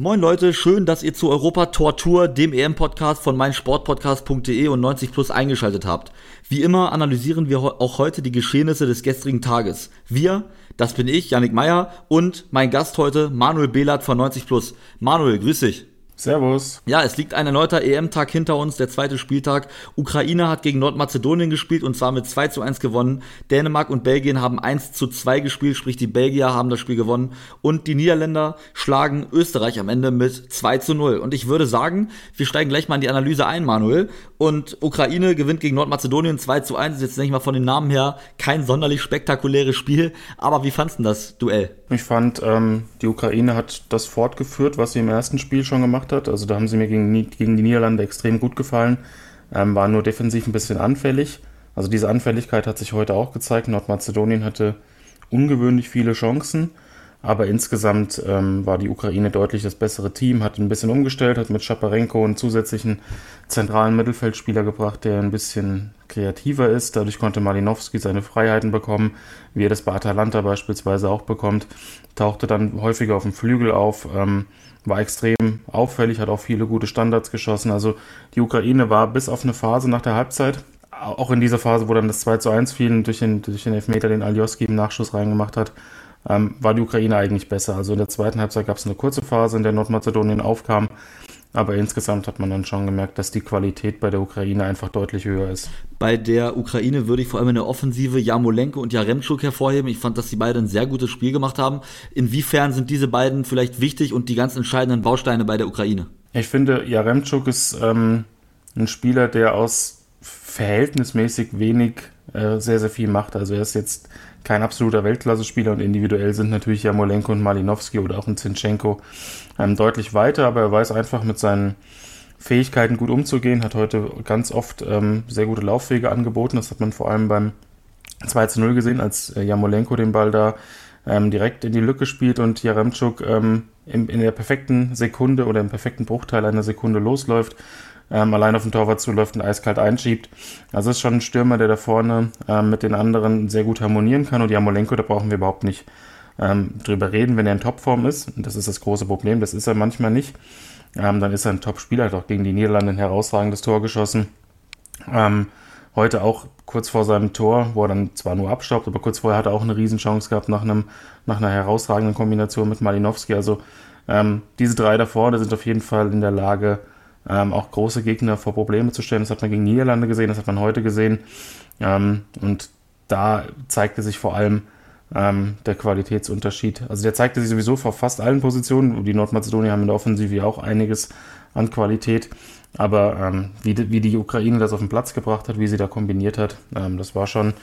Moin Leute, schön, dass ihr zu Europa Tor Tour, dem EM-Podcast von meinsportpodcast.de und 90 Plus eingeschaltet habt. Wie immer analysieren wir auch heute die Geschehnisse des gestrigen Tages. Wir, das bin ich, Yannick Meyer und mein Gast heute, Manuel Behlert von 90 Plus. Manuel, grüß dich. Servus. Ja, es liegt ein erneuter EM-Tag hinter uns, der zweite Spieltag. Ukraine hat gegen Nordmazedonien gespielt und zwar mit 2 zu 1 gewonnen. Dänemark und Belgien haben 1 zu 2 gespielt, sprich die Belgier haben das Spiel gewonnen. Und die Niederländer schlagen Österreich am Ende mit 2 zu 0. Und ich würde sagen, wir steigen gleich mal in die Analyse ein, Manuel. Und Ukraine gewinnt gegen Nordmazedonien 2 zu 1. Ist jetzt nicht mal von den Namen her kein sonderlich spektakuläres Spiel. Aber wie fandst du das Duell? Ich fand, ähm, die Ukraine hat das fortgeführt, was sie im ersten Spiel schon gemacht gemacht hat. Also da haben sie mir gegen, gegen die Niederlande extrem gut gefallen. Ähm, war nur defensiv ein bisschen anfällig. Also diese Anfälligkeit hat sich heute auch gezeigt. Nordmazedonien hatte ungewöhnlich viele Chancen. Aber insgesamt ähm, war die Ukraine deutlich das bessere Team, hat ein bisschen umgestellt, hat mit Schaparenko einen zusätzlichen zentralen Mittelfeldspieler gebracht, der ein bisschen kreativer ist. Dadurch konnte Malinowski seine Freiheiten bekommen, wie er das bei Atalanta beispielsweise auch bekommt. Tauchte dann häufiger auf dem Flügel auf. Ähm, war extrem auffällig, hat auch viele gute Standards geschossen. Also die Ukraine war bis auf eine Phase nach der Halbzeit, auch in dieser Phase, wo dann das 2 zu 1 fiel, durch den, durch den Elfmeter, den Alioski im Nachschuss reingemacht hat, ähm, war die Ukraine eigentlich besser. Also in der zweiten Halbzeit gab es eine kurze Phase, in der Nordmazedonien aufkam. Aber insgesamt hat man dann schon gemerkt, dass die Qualität bei der Ukraine einfach deutlich höher ist. Bei der Ukraine würde ich vor allem in der Offensive Jamolenko und Jaremczuk hervorheben. Ich fand, dass die beiden ein sehr gutes Spiel gemacht haben. Inwiefern sind diese beiden vielleicht wichtig und die ganz entscheidenden Bausteine bei der Ukraine? Ich finde, Jaremczuk ist ähm, ein Spieler, der aus verhältnismäßig wenig äh, sehr, sehr viel macht. Also er ist jetzt kein absoluter Weltklasse-Spieler und individuell sind natürlich Jamolenko und Malinowski oder auch ein Zinchenko ähm, deutlich weiter, aber er weiß einfach mit seinen Fähigkeiten gut umzugehen, hat heute ganz oft ähm, sehr gute Laufwege angeboten. Das hat man vor allem beim 2 zu 0 gesehen, als äh, Jamolenko den Ball da ähm, direkt in die Lücke spielt und Jaremczuk ähm, in, in der perfekten Sekunde oder im perfekten Bruchteil einer Sekunde losläuft ähm, allein auf den Torwart zuläuft und eiskalt einschiebt. Also ist schon ein Stürmer, der da vorne ähm, mit den anderen sehr gut harmonieren kann und Jamolenko, da brauchen wir überhaupt nicht ähm, drüber reden, wenn er in Topform ist. Und das ist das große Problem, das ist er manchmal nicht. Ähm, dann ist er ein Top-Spieler, hat auch gegen die Niederlande ein herausragendes Tor geschossen. Ähm, heute auch kurz vor seinem Tor, wo er dann zwar nur abstaubt, aber kurz vorher hat er auch eine Riesenchance gehabt nach, einem, nach einer herausragenden Kombination mit Malinowski. Also ähm, diese drei da vorne sind auf jeden Fall in der Lage, ähm, auch große Gegner vor Probleme zu stellen. Das hat man gegen Niederlande gesehen, das hat man heute gesehen. Ähm, und da zeigte sich vor allem ähm, der Qualitätsunterschied. Also der zeigte sich sowieso vor fast allen Positionen. Die Nordmazedonier haben in der Offensive ja auch einiges an Qualität. Aber ähm, wie, die, wie, die Ukraine das auf den Platz gebracht hat, wie sie da kombiniert hat, ähm, das war schon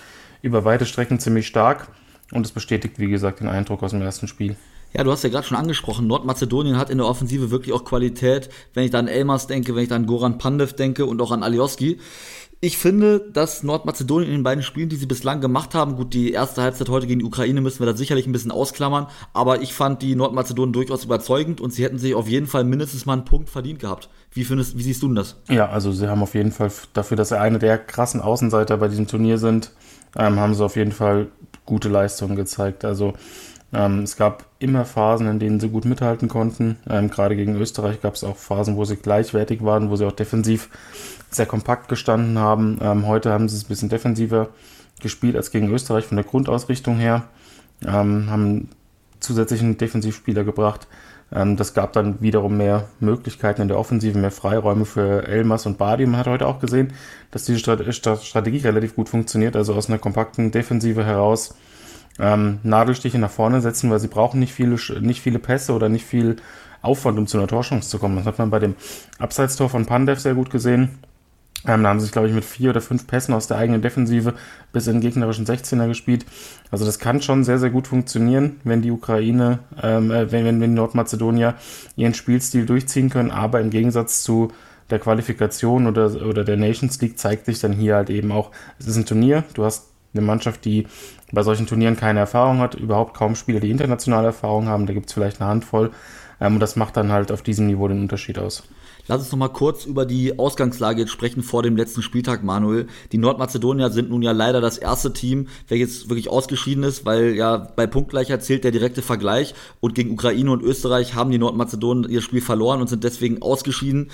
über weite Strecken ziemlich stark. Und es bestätigt, wie gesagt, den Eindruck aus dem ersten Spiel. Ja, du hast ja gerade schon angesprochen, Nordmazedonien hat in der Offensive wirklich auch Qualität. Wenn ich da an Elmas denke, wenn ich da an Goran Pandev denke und auch an Alioski. Ich finde, dass Nordmazedonien in den beiden Spielen, die sie bislang gemacht haben, gut, die erste Halbzeit heute gegen die Ukraine müssen wir da sicherlich ein bisschen ausklammern, aber ich fand die Nordmazedonen durchaus überzeugend und sie hätten sich auf jeden Fall mindestens mal einen Punkt verdient gehabt. Wie findest, wie siehst du denn das? Ja, also sie haben auf jeden Fall dafür, dass sie eine der krassen Außenseiter bei diesem Turnier sind, ähm, haben sie auf jeden Fall gute Leistungen gezeigt. Also ähm, es gab immer Phasen, in denen sie gut mithalten konnten. Ähm, gerade gegen Österreich gab es auch Phasen, wo sie gleichwertig waren, wo sie auch defensiv sehr kompakt gestanden haben. Ähm, heute haben sie es ein bisschen defensiver gespielt als gegen Österreich von der Grundausrichtung her. Ähm, haben zusätzlichen Defensivspieler gebracht. Ähm, das gab dann wiederum mehr Möglichkeiten in der Offensive, mehr Freiräume für Elmas und Badi. Man hat heute auch gesehen, dass diese Strategie relativ gut funktioniert. Also aus einer kompakten Defensive heraus ähm, Nadelstiche nach vorne setzen, weil sie brauchen nicht viele, nicht viele Pässe oder nicht viel Aufwand, um zu einer Torchance zu kommen. Das hat man bei dem Abseitstor von Pandev sehr gut gesehen. Ähm, da haben sie sich, glaube ich, mit vier oder fünf Pässen aus der eigenen Defensive bis in den gegnerischen 16er gespielt. Also das kann schon sehr, sehr gut funktionieren, wenn die Ukraine, ähm, äh, wenn, wenn, wenn Nordmazedonier ihren Spielstil durchziehen können. Aber im Gegensatz zu der Qualifikation oder, oder der Nations League zeigt sich dann hier halt eben auch, es ist ein Turnier, du hast eine Mannschaft, die bei solchen Turnieren keine Erfahrung hat, überhaupt kaum Spieler, die internationale Erfahrung haben. Da gibt es vielleicht eine Handvoll. Ähm, und das macht dann halt auf diesem Niveau den Unterschied aus. Lass uns noch mal kurz über die Ausgangslage jetzt sprechen vor dem letzten Spieltag, Manuel. Die Nordmazedonier sind nun ja leider das erste Team, welches wirklich ausgeschieden ist, weil ja bei Punktgleichheit zählt der direkte Vergleich und gegen Ukraine und Österreich haben die Nordmazedonen ihr Spiel verloren und sind deswegen ausgeschieden.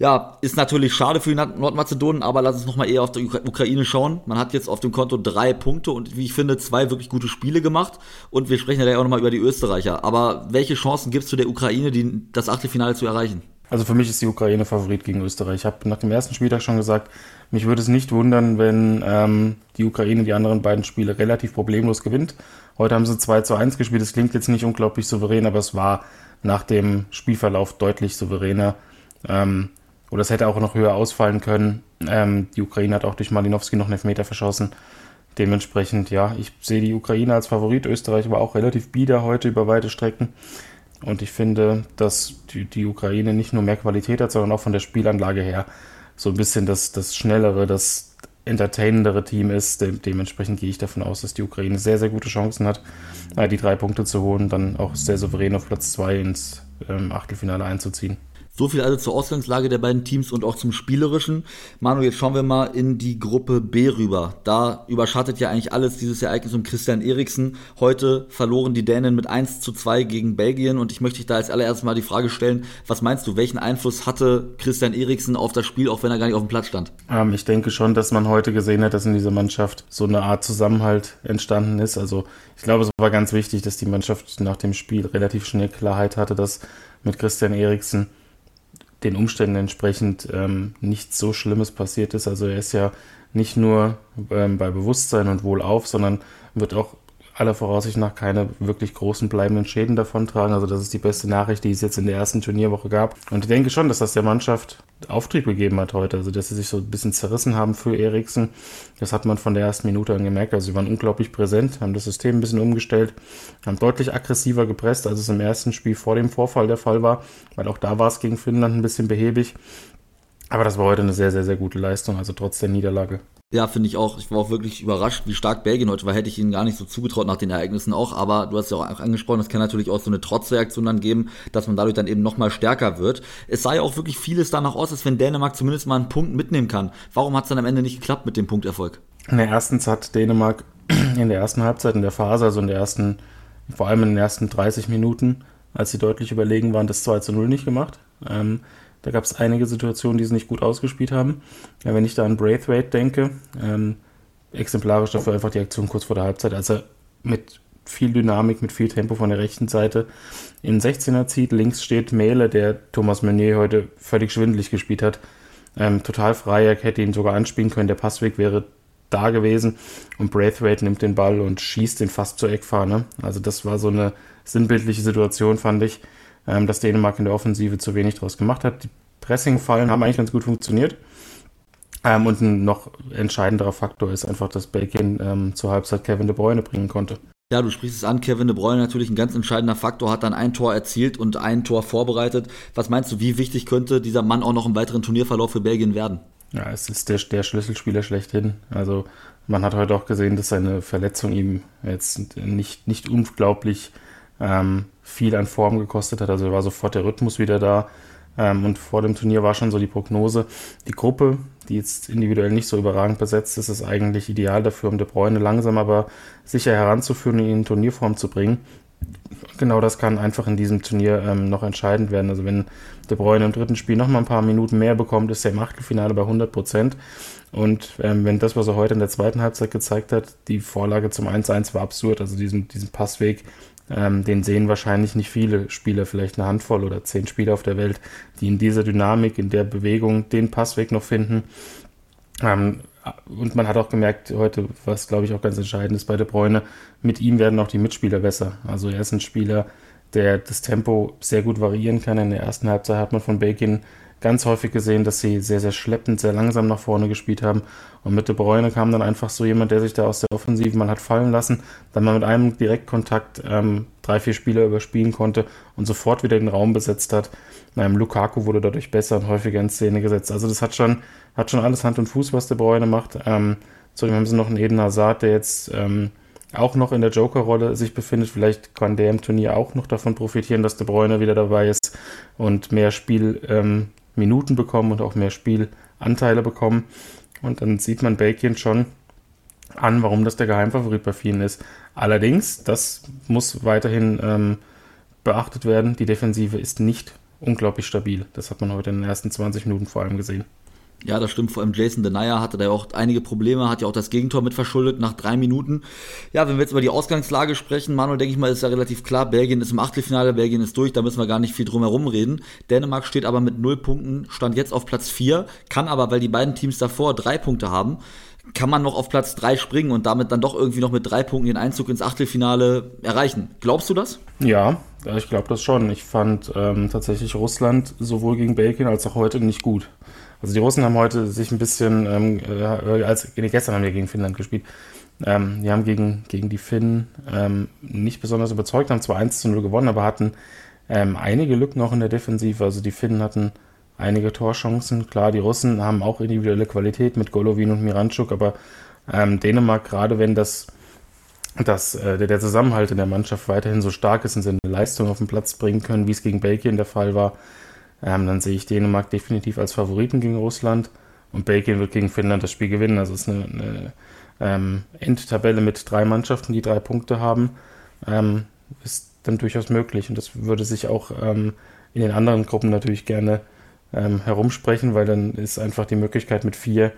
Ja, ist natürlich schade für die Nordmazedonen, aber lass uns nochmal eher auf die Ukraine schauen. Man hat jetzt auf dem Konto drei Punkte und wie ich finde, zwei wirklich gute Spiele gemacht. Und wir sprechen ja auch nochmal über die Österreicher. Aber welche Chancen gibt es für der Ukraine, die, das Achtelfinale zu erreichen? Also für mich ist die Ukraine Favorit gegen Österreich. Ich habe nach dem ersten Spieltag schon gesagt, mich würde es nicht wundern, wenn ähm, die Ukraine die anderen beiden Spiele relativ problemlos gewinnt. Heute haben sie 2 zu 1 gespielt. Das klingt jetzt nicht unglaublich souverän, aber es war nach dem Spielverlauf deutlich souveräner. Ähm, oder es hätte auch noch höher ausfallen können. Ähm, die Ukraine hat auch durch Malinowski noch einen Elfmeter verschossen. Dementsprechend, ja, ich sehe die Ukraine als Favorit. Österreich war auch relativ bieder heute über weite Strecken. Und ich finde, dass die, die, Ukraine nicht nur mehr Qualität hat, sondern auch von der Spielanlage her so ein bisschen das, das schnellere, das entertainendere Team ist. De dementsprechend gehe ich davon aus, dass die Ukraine sehr, sehr gute Chancen hat, äh, die drei Punkte zu holen, dann auch sehr souverän auf Platz zwei ins ähm, Achtelfinale einzuziehen. So viel also zur Ausgangslage der beiden Teams und auch zum Spielerischen. Manu, jetzt schauen wir mal in die Gruppe B rüber. Da überschattet ja eigentlich alles dieses Ereignis um Christian Eriksen. Heute verloren die Dänen mit 1 zu 2 gegen Belgien und ich möchte dich da als allererstes mal die Frage stellen, was meinst du, welchen Einfluss hatte Christian Eriksen auf das Spiel, auch wenn er gar nicht auf dem Platz stand? Ähm, ich denke schon, dass man heute gesehen hat, dass in dieser Mannschaft so eine Art Zusammenhalt entstanden ist. Also ich glaube, es war ganz wichtig, dass die Mannschaft nach dem Spiel relativ schnell Klarheit hatte, dass mit Christian Eriksen den Umständen entsprechend ähm, nichts so Schlimmes passiert ist. Also er ist ja nicht nur ähm, bei Bewusstsein und Wohlauf, sondern wird auch aller Voraussicht nach keine wirklich großen bleibenden Schäden davontragen. Also das ist die beste Nachricht, die es jetzt in der ersten Turnierwoche gab. Und ich denke schon, dass das der Mannschaft Auftrieb gegeben hat heute. Also dass sie sich so ein bisschen zerrissen haben für Eriksen. Das hat man von der ersten Minute an gemerkt. Also sie waren unglaublich präsent, haben das System ein bisschen umgestellt, haben deutlich aggressiver gepresst, als es im ersten Spiel vor dem Vorfall der Fall war. Weil auch da war es gegen Finnland ein bisschen behäbig. Aber das war heute eine sehr, sehr, sehr gute Leistung, also trotz der Niederlage. Ja, finde ich auch. Ich war auch wirklich überrascht, wie stark Belgien heute war. Hätte ich ihnen gar nicht so zugetraut nach den Ereignissen auch. Aber du hast ja auch angesprochen, es kann natürlich auch so eine Trotzreaktion dann geben, dass man dadurch dann eben nochmal stärker wird. Es sah ja auch wirklich vieles danach aus, als wenn Dänemark zumindest mal einen Punkt mitnehmen kann. Warum hat es dann am Ende nicht geklappt mit dem Punkterfolg? Na, erstens hat Dänemark in der ersten Halbzeit, in der Phase, also in der ersten, vor allem in den ersten 30 Minuten, als sie deutlich überlegen waren, das 2 zu 0 nicht gemacht. Ähm, da gab es einige Situationen, die sie nicht gut ausgespielt haben. Ja, wenn ich da an Braithwaite denke, ähm, exemplarisch dafür einfach die Aktion kurz vor der Halbzeit, als er mit viel Dynamik, mit viel Tempo von der rechten Seite in 16er zieht. Links steht Mähle, der Thomas Meunier heute völlig schwindelig gespielt hat. Ähm, total er hätte ihn sogar anspielen können. Der Passweg wäre da gewesen und Braithwaite nimmt den Ball und schießt den fast zur Eckfahne. Also das war so eine sinnbildliche Situation, fand ich ähm, dass Dänemark in der Offensive zu wenig draus gemacht hat. Die Pressingfallen haben eigentlich ganz gut funktioniert. Ähm, und ein noch entscheidenderer Faktor ist einfach, dass Belgien ähm, zur Halbzeit Kevin de Bruyne bringen konnte. Ja, du sprichst es an, Kevin de Bruyne natürlich ein ganz entscheidender Faktor, hat dann ein Tor erzielt und ein Tor vorbereitet. Was meinst du, wie wichtig könnte dieser Mann auch noch im weiteren Turnierverlauf für Belgien werden? Ja, es ist der, der Schlüsselspieler schlechthin. Also man hat heute auch gesehen, dass seine Verletzung ihm jetzt nicht, nicht unglaublich ähm, viel an Form gekostet hat. Also war sofort der Rhythmus wieder da. Ähm, und vor dem Turnier war schon so die Prognose, die Gruppe, die jetzt individuell nicht so überragend besetzt ist, ist eigentlich ideal dafür, um De Bruyne langsam aber sicher heranzuführen und ihn in Turnierform zu bringen. Genau das kann einfach in diesem Turnier ähm, noch entscheidend werden. Also wenn De Bruyne im dritten Spiel noch mal ein paar Minuten mehr bekommt, ist er im Achtelfinale bei 100 Prozent. Und ähm, wenn das, was er heute in der zweiten Halbzeit gezeigt hat, die Vorlage zum 1-1 war absurd, also diesen, diesen Passweg, ähm, den sehen wahrscheinlich nicht viele Spieler, vielleicht eine Handvoll oder zehn Spieler auf der Welt, die in dieser Dynamik, in der Bewegung den Passweg noch finden. Ähm, und man hat auch gemerkt heute, was glaube ich auch ganz entscheidend ist bei De Bruyne, mit ihm werden auch die Mitspieler besser. Also er ist ein Spieler, der das Tempo sehr gut variieren kann. In der ersten Halbzeit hat man von Belgien ganz häufig gesehen, dass sie sehr, sehr schleppend, sehr langsam nach vorne gespielt haben. Und mit De Bruyne kam dann einfach so jemand, der sich da aus der Offensive mal hat fallen lassen, dann mal mit einem Direktkontakt ähm, drei, vier Spieler überspielen konnte und sofort wieder den Raum besetzt hat. Ähm, Lukaku wurde dadurch besser und häufiger in Szene gesetzt. Also das hat schon, hat schon alles Hand und Fuß, was De Bruyne macht. Ähm, zudem haben sie noch einen Eden Hazard, der jetzt ähm, auch noch in der Joker-Rolle sich befindet. Vielleicht kann der im Turnier auch noch davon profitieren, dass De Bruyne wieder dabei ist und mehr Spielminuten ähm, bekommen und auch mehr Spielanteile bekommen. Und dann sieht man Belgien schon an, warum das der Geheimfavorit bei vielen ist. Allerdings, das muss weiterhin ähm, beachtet werden, die Defensive ist nicht unglaublich stabil. Das hat man heute in den ersten 20 Minuten vor allem gesehen. Ja, das stimmt. Vor allem Jason Denier hatte da ja auch einige Probleme, hat ja auch das Gegentor mit verschuldet nach drei Minuten. Ja, wenn wir jetzt über die Ausgangslage sprechen, Manuel, denke ich mal, ist ja relativ klar. Belgien ist im Achtelfinale, Belgien ist durch, da müssen wir gar nicht viel drum herum reden. Dänemark steht aber mit null Punkten, stand jetzt auf Platz vier, kann aber, weil die beiden Teams davor drei Punkte haben, kann man noch auf Platz drei springen und damit dann doch irgendwie noch mit drei Punkten den Einzug ins Achtelfinale erreichen. Glaubst du das? Ja, ich glaube das schon. Ich fand ähm, tatsächlich Russland sowohl gegen Belgien als auch heute nicht gut. Also die Russen haben heute sich ein bisschen, ähm, äh, als nee, gestern haben wir gegen Finnland gespielt. Ähm, die haben gegen, gegen die Finnen ähm, nicht besonders überzeugt, haben zwar 1 zu 0 gewonnen, aber hatten ähm, einige Lücken noch in der Defensive. Also die Finnen hatten einige Torchancen. Klar, die Russen haben auch individuelle Qualität mit Golovin und Miranchuk, aber ähm, Dänemark, gerade wenn das, das äh, der, Zusammenhalt in der Mannschaft weiterhin so stark ist und sie eine Leistung auf den Platz bringen können, wie es gegen Belgien der Fall war, ähm, dann sehe ich Dänemark definitiv als Favoriten gegen Russland und Belgien wird gegen Finnland das Spiel gewinnen. Also es ist eine, eine ähm, Endtabelle mit drei Mannschaften, die drei Punkte haben, ähm, ist dann durchaus möglich und das würde sich auch ähm, in den anderen Gruppen natürlich gerne ähm, herumsprechen, weil dann ist einfach die Möglichkeit mit vier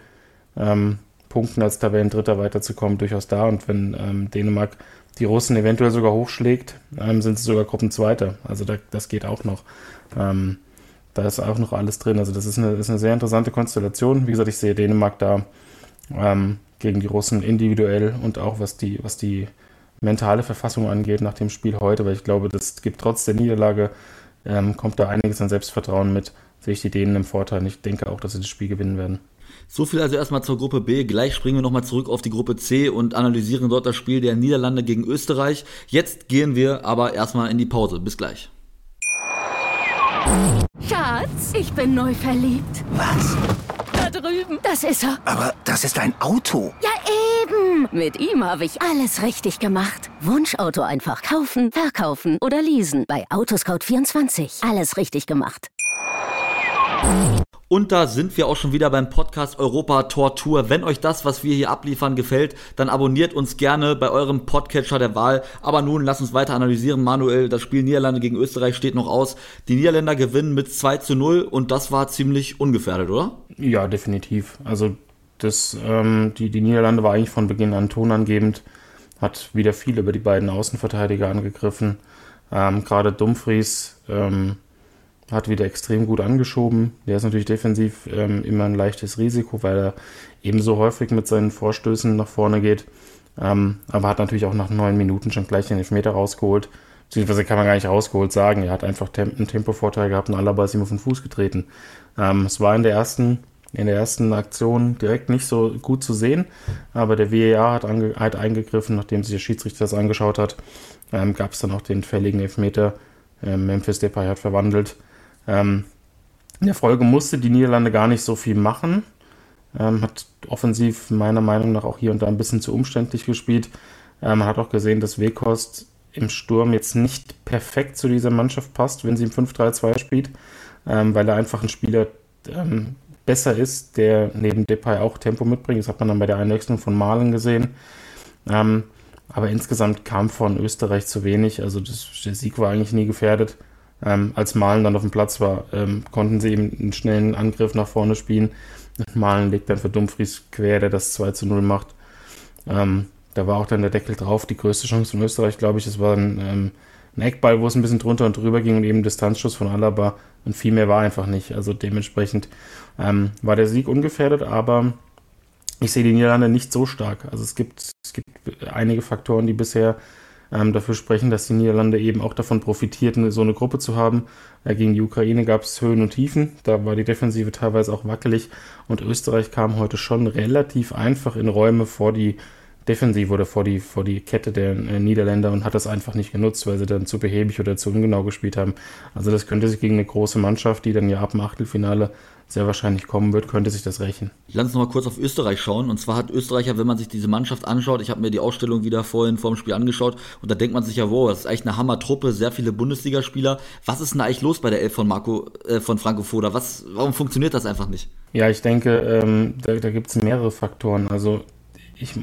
ähm, Punkten als Tabellendritter weiterzukommen durchaus da und wenn ähm, Dänemark die Russen eventuell sogar hochschlägt, sind sie sogar Gruppenzweiter. Also da, das geht auch noch. Ähm, da ist auch noch alles drin. Also das ist eine, ist eine sehr interessante Konstellation. Wie gesagt, ich sehe Dänemark da ähm, gegen die Russen individuell und auch was die, was die mentale Verfassung angeht nach dem Spiel heute, weil ich glaube, das gibt trotz der Niederlage, ähm, kommt da einiges an Selbstvertrauen mit, sehe ich die Dänen im Vorteil. Und ich denke auch, dass sie das Spiel gewinnen werden. So viel also erstmal zur Gruppe B. Gleich springen wir nochmal zurück auf die Gruppe C und analysieren dort das Spiel der Niederlande gegen Österreich. Jetzt gehen wir aber erstmal in die Pause. Bis gleich. Schatz, ich bin neu verliebt. Was? Da drüben. Das ist er. Aber das ist ein Auto. Ja, eben. Mit ihm habe ich alles richtig gemacht. Wunschauto einfach kaufen, verkaufen oder leasen. Bei Autoscout24. Alles richtig gemacht. Und da sind wir auch schon wieder beim Podcast Europa Tor Tour. Wenn euch das, was wir hier abliefern, gefällt, dann abonniert uns gerne bei eurem Podcatcher der Wahl. Aber nun lasst uns weiter analysieren. Manuel, das Spiel Niederlande gegen Österreich steht noch aus. Die Niederländer gewinnen mit 2 zu 0 und das war ziemlich ungefährdet, oder? Ja, definitiv. Also das, ähm, die, die Niederlande war eigentlich von Beginn an tonangebend, hat wieder viel über die beiden Außenverteidiger angegriffen. Ähm, Gerade Dumfries ähm, hat wieder extrem gut angeschoben. Der ist natürlich defensiv ähm, immer ein leichtes Risiko, weil er ebenso häufig mit seinen Vorstößen nach vorne geht. Ähm, aber hat natürlich auch nach neun Minuten schon gleich den Elfmeter rausgeholt. Beziehungsweise kann man gar nicht rausgeholt sagen. Er hat einfach einen Tempovorteil gehabt und Alaba ist ihm auf den Fuß getreten. Ähm, es war in der ersten in der ersten Aktion direkt nicht so gut zu sehen, aber der VAR hat, ange, hat eingegriffen, nachdem sich der Schiedsrichter das angeschaut hat, ähm, gab es dann auch den fälligen Elfmeter. Ähm, Memphis Depay hat verwandelt. Ähm, in der Folge musste die Niederlande gar nicht so viel machen. Ähm, hat offensiv meiner Meinung nach auch hier und da ein bisschen zu umständlich gespielt. Ähm, man hat auch gesehen, dass Wekost im Sturm jetzt nicht perfekt zu dieser Mannschaft passt, wenn sie im 5-3-2 spielt, ähm, weil er einfach ein Spieler ähm, besser ist, der neben Depay auch Tempo mitbringt. Das hat man dann bei der Einwechslung von Malen gesehen. Ähm, aber insgesamt kam von Österreich zu wenig. Also das, der Sieg war eigentlich nie gefährdet. Ähm, als Malen dann auf dem Platz war, ähm, konnten sie eben einen schnellen Angriff nach vorne spielen. Malen legt dann für Dumfries quer, der das 2 zu 0 macht. Ähm, da war auch dann der Deckel drauf. Die größte Chance von Österreich, glaube ich, das war ein, ähm, ein Eckball, wo es ein bisschen drunter und drüber ging und eben Distanzschuss von Alaba. Und viel mehr war einfach nicht. Also dementsprechend ähm, war der Sieg ungefährdet, aber ich sehe die Niederlande nicht so stark. Also es gibt, es gibt einige Faktoren, die bisher ähm, dafür sprechen, dass die Niederlande eben auch davon profitierten, so eine Gruppe zu haben. Äh, gegen die Ukraine gab es Höhen und Tiefen, da war die Defensive teilweise auch wackelig und Österreich kam heute schon relativ einfach in Räume vor die defensiv oder vor die, vor die Kette der äh, Niederländer und hat das einfach nicht genutzt, weil sie dann zu behäbig oder zu ungenau gespielt haben. Also das könnte sich gegen eine große Mannschaft, die dann ja ab dem Achtelfinale sehr wahrscheinlich kommen wird, könnte sich das rächen. Lass uns noch mal kurz auf Österreich schauen. Und zwar hat Österreich ja, wenn man sich diese Mannschaft anschaut, ich habe mir die Ausstellung wieder vorhin vor dem Spiel angeschaut und da denkt man sich ja, wow, das ist eigentlich eine Hammer-Truppe, sehr viele Bundesligaspieler. Was ist denn eigentlich los bei der Elf von Marco, äh, von Franco Foda? Was, warum funktioniert das einfach nicht? Ja, ich denke, ähm, da, da gibt es mehrere Faktoren. Also ich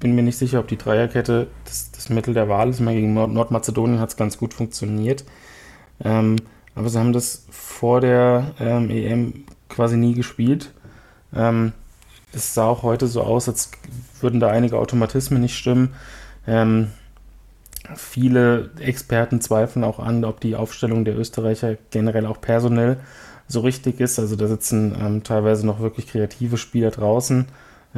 bin mir nicht sicher, ob die Dreierkette das, das Mittel der Wahl ist. Mal gegen Nord Nordmazedonien hat es ganz gut funktioniert. Ähm, aber sie haben das vor der ähm, EM quasi nie gespielt. Ähm, es sah auch heute so aus, als würden da einige Automatismen nicht stimmen. Ähm, viele Experten zweifeln auch an, ob die Aufstellung der Österreicher generell auch personell so richtig ist. Also da sitzen ähm, teilweise noch wirklich kreative Spieler draußen.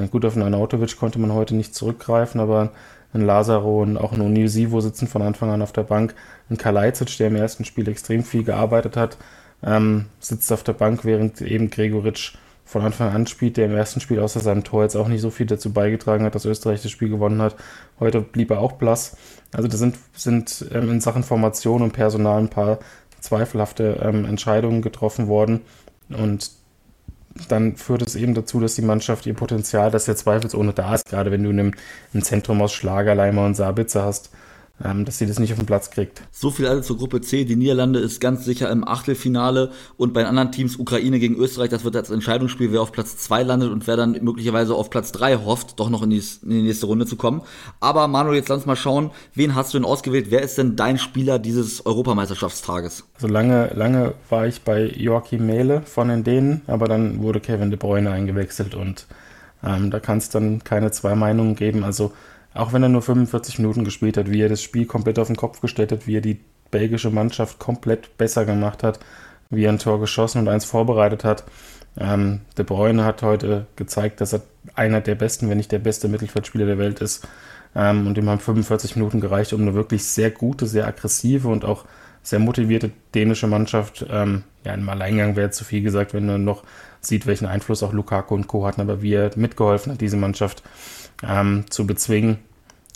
Gut, auf einen Anautovic konnte man heute nicht zurückgreifen, aber ein Lazaro und auch ein Onisivo sitzen von Anfang an auf der Bank. Ein Kalajdzic, der im ersten Spiel extrem viel gearbeitet hat, ähm, sitzt auf der Bank, während eben Gregoritsch von Anfang an spielt, der im ersten Spiel außer seinem Tor jetzt auch nicht so viel dazu beigetragen hat, dass Österreich das Spiel gewonnen hat. Heute blieb er auch blass. Also da sind, sind ähm, in Sachen Formation und Personal ein paar zweifelhafte ähm, Entscheidungen getroffen worden. Und dann führt es eben dazu, dass die Mannschaft ihr Potenzial, das ja zweifelsohne da ist, gerade wenn du in einem Zentrum aus Schlager, Leimer und Sabitzer hast, dass sie das nicht auf den Platz kriegt. So viel also zur Gruppe C. Die Niederlande ist ganz sicher im Achtelfinale und bei den anderen Teams Ukraine gegen Österreich, das wird als Entscheidungsspiel, wer auf Platz 2 landet und wer dann möglicherweise auf Platz 3 hofft, doch noch in die, in die nächste Runde zu kommen. Aber Manuel, jetzt lass uns mal schauen, wen hast du denn ausgewählt? Wer ist denn dein Spieler dieses Europameisterschaftstages? Also lange, lange war ich bei Joachim Mehle von den Dänen, aber dann wurde Kevin De Bruyne eingewechselt und ähm, da kann es dann keine zwei Meinungen geben. Also auch wenn er nur 45 Minuten gespielt hat, wie er das Spiel komplett auf den Kopf gestellt hat, wie er die belgische Mannschaft komplett besser gemacht hat, wie er ein Tor geschossen und eins vorbereitet hat. Ähm, De Bruyne hat heute gezeigt, dass er einer der besten, wenn nicht der beste Mittelfeldspieler der Welt ist. Ähm, und ihm haben 45 Minuten gereicht, um eine wirklich sehr gute, sehr aggressive und auch sehr motivierte dänische Mannschaft, ähm, ja, im Alleingang wäre zu viel gesagt, wenn man noch sieht, welchen Einfluss auch Lukaku und Co. hatten, aber wie er mitgeholfen hat, diese Mannschaft ähm, zu bezwingen.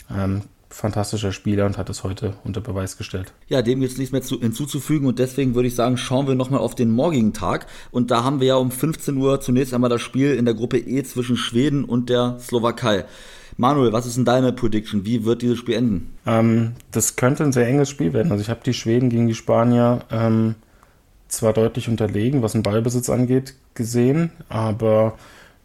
Ähm, fantastischer Spieler und hat es heute unter Beweis gestellt. Ja, dem gibt es nichts mehr zu, hinzuzufügen und deswegen würde ich sagen, schauen wir nochmal auf den morgigen Tag. Und da haben wir ja um 15 Uhr zunächst einmal das Spiel in der Gruppe E zwischen Schweden und der Slowakei. Manuel, was ist denn deine Prediction? Wie wird dieses Spiel enden? Ähm, das könnte ein sehr enges Spiel werden. Also ich habe die Schweden gegen die Spanier ähm, zwar deutlich unterlegen, was den Ballbesitz angeht, gesehen, aber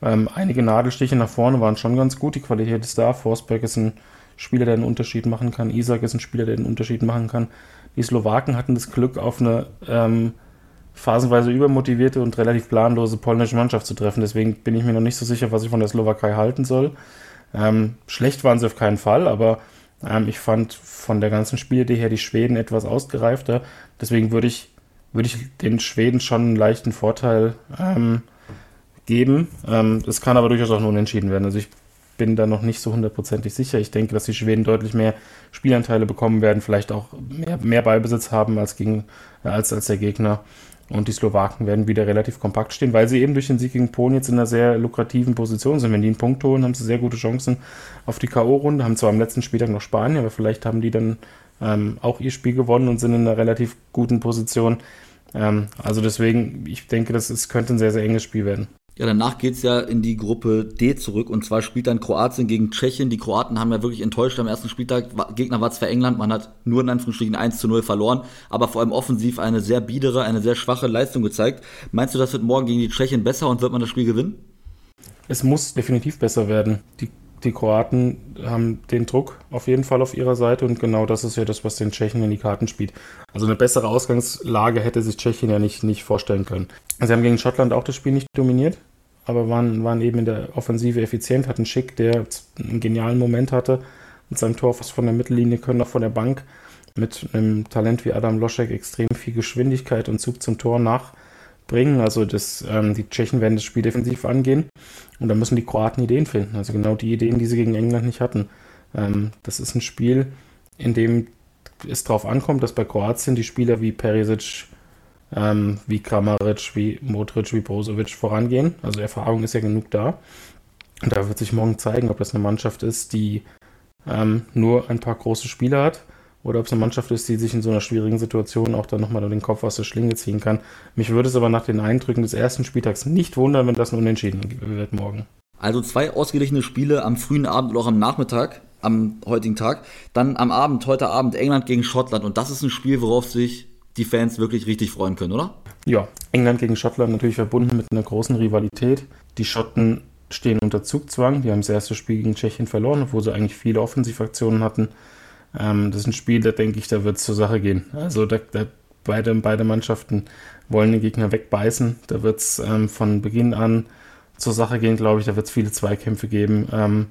ähm, einige Nadelstiche nach vorne waren schon ganz gut. Die Qualität ist da. Forsberg ist ein Spieler, der einen Unterschied machen kann. Isaac ist ein Spieler, der einen Unterschied machen kann. Die Slowaken hatten das Glück, auf eine ähm, phasenweise übermotivierte und relativ planlose polnische Mannschaft zu treffen. Deswegen bin ich mir noch nicht so sicher, was ich von der Slowakei halten soll. Ähm, schlecht waren sie auf keinen Fall, aber ähm, ich fand von der ganzen Spielidee her die Schweden etwas ausgereifter. Deswegen würde ich, würde ich den Schweden schon einen leichten Vorteil ähm, geben. Ähm, das kann aber durchaus auch nur unentschieden werden. Also ich bin da noch nicht so hundertprozentig sicher. Ich denke, dass die Schweden deutlich mehr Spielanteile bekommen werden, vielleicht auch mehr, mehr Ballbesitz haben als, gegen, als, als der Gegner. Und die Slowaken werden wieder relativ kompakt stehen, weil sie eben durch den Sieg gegen Polen jetzt in einer sehr lukrativen Position sind. Wenn die einen Punkt holen, haben sie sehr gute Chancen auf die K.O.-Runde. Haben zwar am letzten Spieltag noch Spanien, aber vielleicht haben die dann ähm, auch ihr Spiel gewonnen und sind in einer relativ guten Position. Ähm, also deswegen, ich denke, das ist, könnte ein sehr, sehr enges Spiel werden. Ja, danach geht es ja in die Gruppe D zurück und zwar spielt dann Kroatien gegen Tschechien. Die Kroaten haben ja wirklich enttäuscht am ersten Spieltag. Gegner war zwar England, man hat nur in Anführungsstrichen 1 zu 0 verloren, aber vor allem offensiv eine sehr biedere, eine sehr schwache Leistung gezeigt. Meinst du, das wird morgen gegen die Tschechien besser und wird man das Spiel gewinnen? Es muss definitiv besser werden. Die, die Kroaten haben den Druck auf jeden Fall auf ihrer Seite und genau das ist ja das, was den Tschechen in die Karten spielt. Also eine bessere Ausgangslage hätte sich Tschechien ja nicht, nicht vorstellen können. Sie haben gegen Schottland auch das Spiel nicht dominiert aber waren, waren eben in der Offensive effizient, hatten Schick, der einen genialen Moment hatte mit seinem Tor fast von der Mittellinie, können auch von der Bank mit einem Talent wie Adam Loschek extrem viel Geschwindigkeit und Zug zum Tor nachbringen. Also das, ähm, die Tschechen werden das Spiel defensiv angehen und da müssen die Kroaten Ideen finden. Also genau die Ideen, die sie gegen England nicht hatten. Ähm, das ist ein Spiel, in dem es darauf ankommt, dass bei Kroatien die Spieler wie Perisic, ähm, wie Kramaric, wie Modric, wie Brozovic vorangehen. Also Erfahrung ist ja genug da. Und da wird sich morgen zeigen, ob das eine Mannschaft ist, die ähm, nur ein paar große Spieler hat oder ob es eine Mannschaft ist, die sich in so einer schwierigen Situation auch dann nochmal den Kopf aus der Schlinge ziehen kann. Mich würde es aber nach den Eindrücken des ersten Spieltags nicht wundern, wenn das ein Unentschieden wird morgen. Also zwei ausgeglichene Spiele am frühen Abend und auch am Nachmittag, am heutigen Tag. Dann am Abend, heute Abend England gegen Schottland. Und das ist ein Spiel, worauf sich die Fans wirklich richtig freuen können, oder? Ja, England gegen Schottland natürlich verbunden mit einer großen Rivalität. Die Schotten stehen unter Zugzwang. Die haben das erste Spiel gegen Tschechien verloren, obwohl sie eigentlich viele Offensivaktionen hatten. Ähm, das ist ein Spiel, da denke ich, da wird es zur Sache gehen. Also da, da beide, beide Mannschaften wollen den Gegner wegbeißen. Da wird es ähm, von Beginn an zur Sache gehen, glaube ich. Da wird es viele Zweikämpfe geben. Ähm,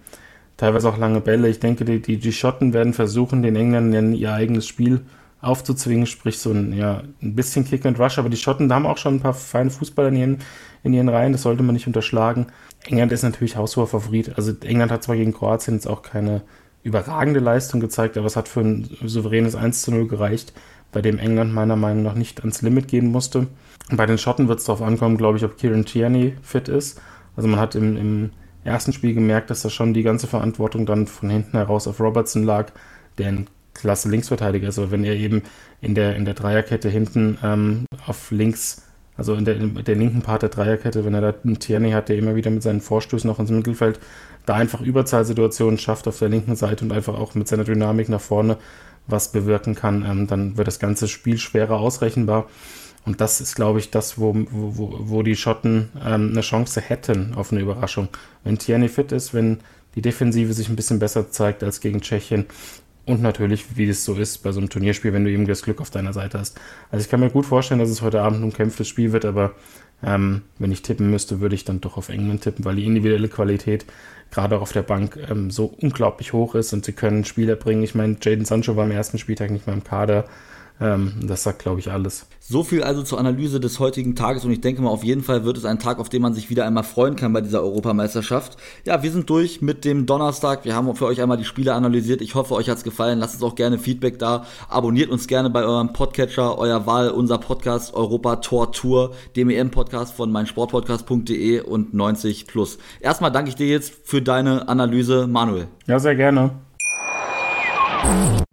teilweise auch lange Bälle. Ich denke, die, die, die Schotten werden versuchen, den Engländern ihr eigenes Spiel aufzuzwingen, sprich so ein, ja, ein bisschen Kick and Rush. Aber die Schotten haben auch schon ein paar feine Fußballer in ihren, in ihren Reihen, das sollte man nicht unterschlagen. England ist natürlich haushoher Favorit. Also England hat zwar gegen Kroatien jetzt auch keine überragende Leistung gezeigt, aber es hat für ein souveränes 1 zu 0 gereicht, bei dem England meiner Meinung nach nicht ans Limit gehen musste. Bei den Schotten wird es darauf ankommen, glaube ich, ob Kieran Tierney fit ist. Also man hat im, im ersten Spiel gemerkt, dass da schon die ganze Verantwortung dann von hinten heraus auf Robertson lag, der ein klasse Linksverteidiger ist. Aber wenn er eben in der, in der Dreierkette hinten ähm, auf links also in der, in der, linken Part der Dreierkette, wenn er da einen Tierney hat, der immer wieder mit seinen Vorstößen noch ins Mittelfeld da einfach Überzahlsituationen schafft auf der linken Seite und einfach auch mit seiner Dynamik nach vorne was bewirken kann, ähm, dann wird das ganze Spiel schwerer ausrechenbar. Und das ist, glaube ich, das, wo, wo, wo die Schotten ähm, eine Chance hätten auf eine Überraschung. Wenn Tierney fit ist, wenn die Defensive sich ein bisschen besser zeigt als gegen Tschechien, und natürlich, wie es so ist bei so einem Turnierspiel, wenn du eben das Glück auf deiner Seite hast. Also ich kann mir gut vorstellen, dass es heute Abend ein kämpftes Spiel wird, aber ähm, wenn ich tippen müsste, würde ich dann doch auf England tippen, weil die individuelle Qualität gerade auch auf der Bank ähm, so unglaublich hoch ist und sie können Spieler bringen. Ich meine, Jaden Sancho war am ersten Spieltag nicht mehr im Kader. Ähm, das sagt, glaube ich, alles. So viel also zur Analyse des heutigen Tages und ich denke mal, auf jeden Fall wird es ein Tag, auf den man sich wieder einmal freuen kann bei dieser Europameisterschaft. Ja, wir sind durch mit dem Donnerstag. Wir haben für euch einmal die Spiele analysiert. Ich hoffe, euch hat es gefallen. Lasst uns auch gerne Feedback da. Abonniert uns gerne bei eurem Podcatcher, euer Wahl, unser Podcast Europa Tor Tour, dem EM-Podcast von meinsportpodcast.de und 90 Plus. Erstmal danke ich dir jetzt für deine Analyse, Manuel. Ja, sehr gerne.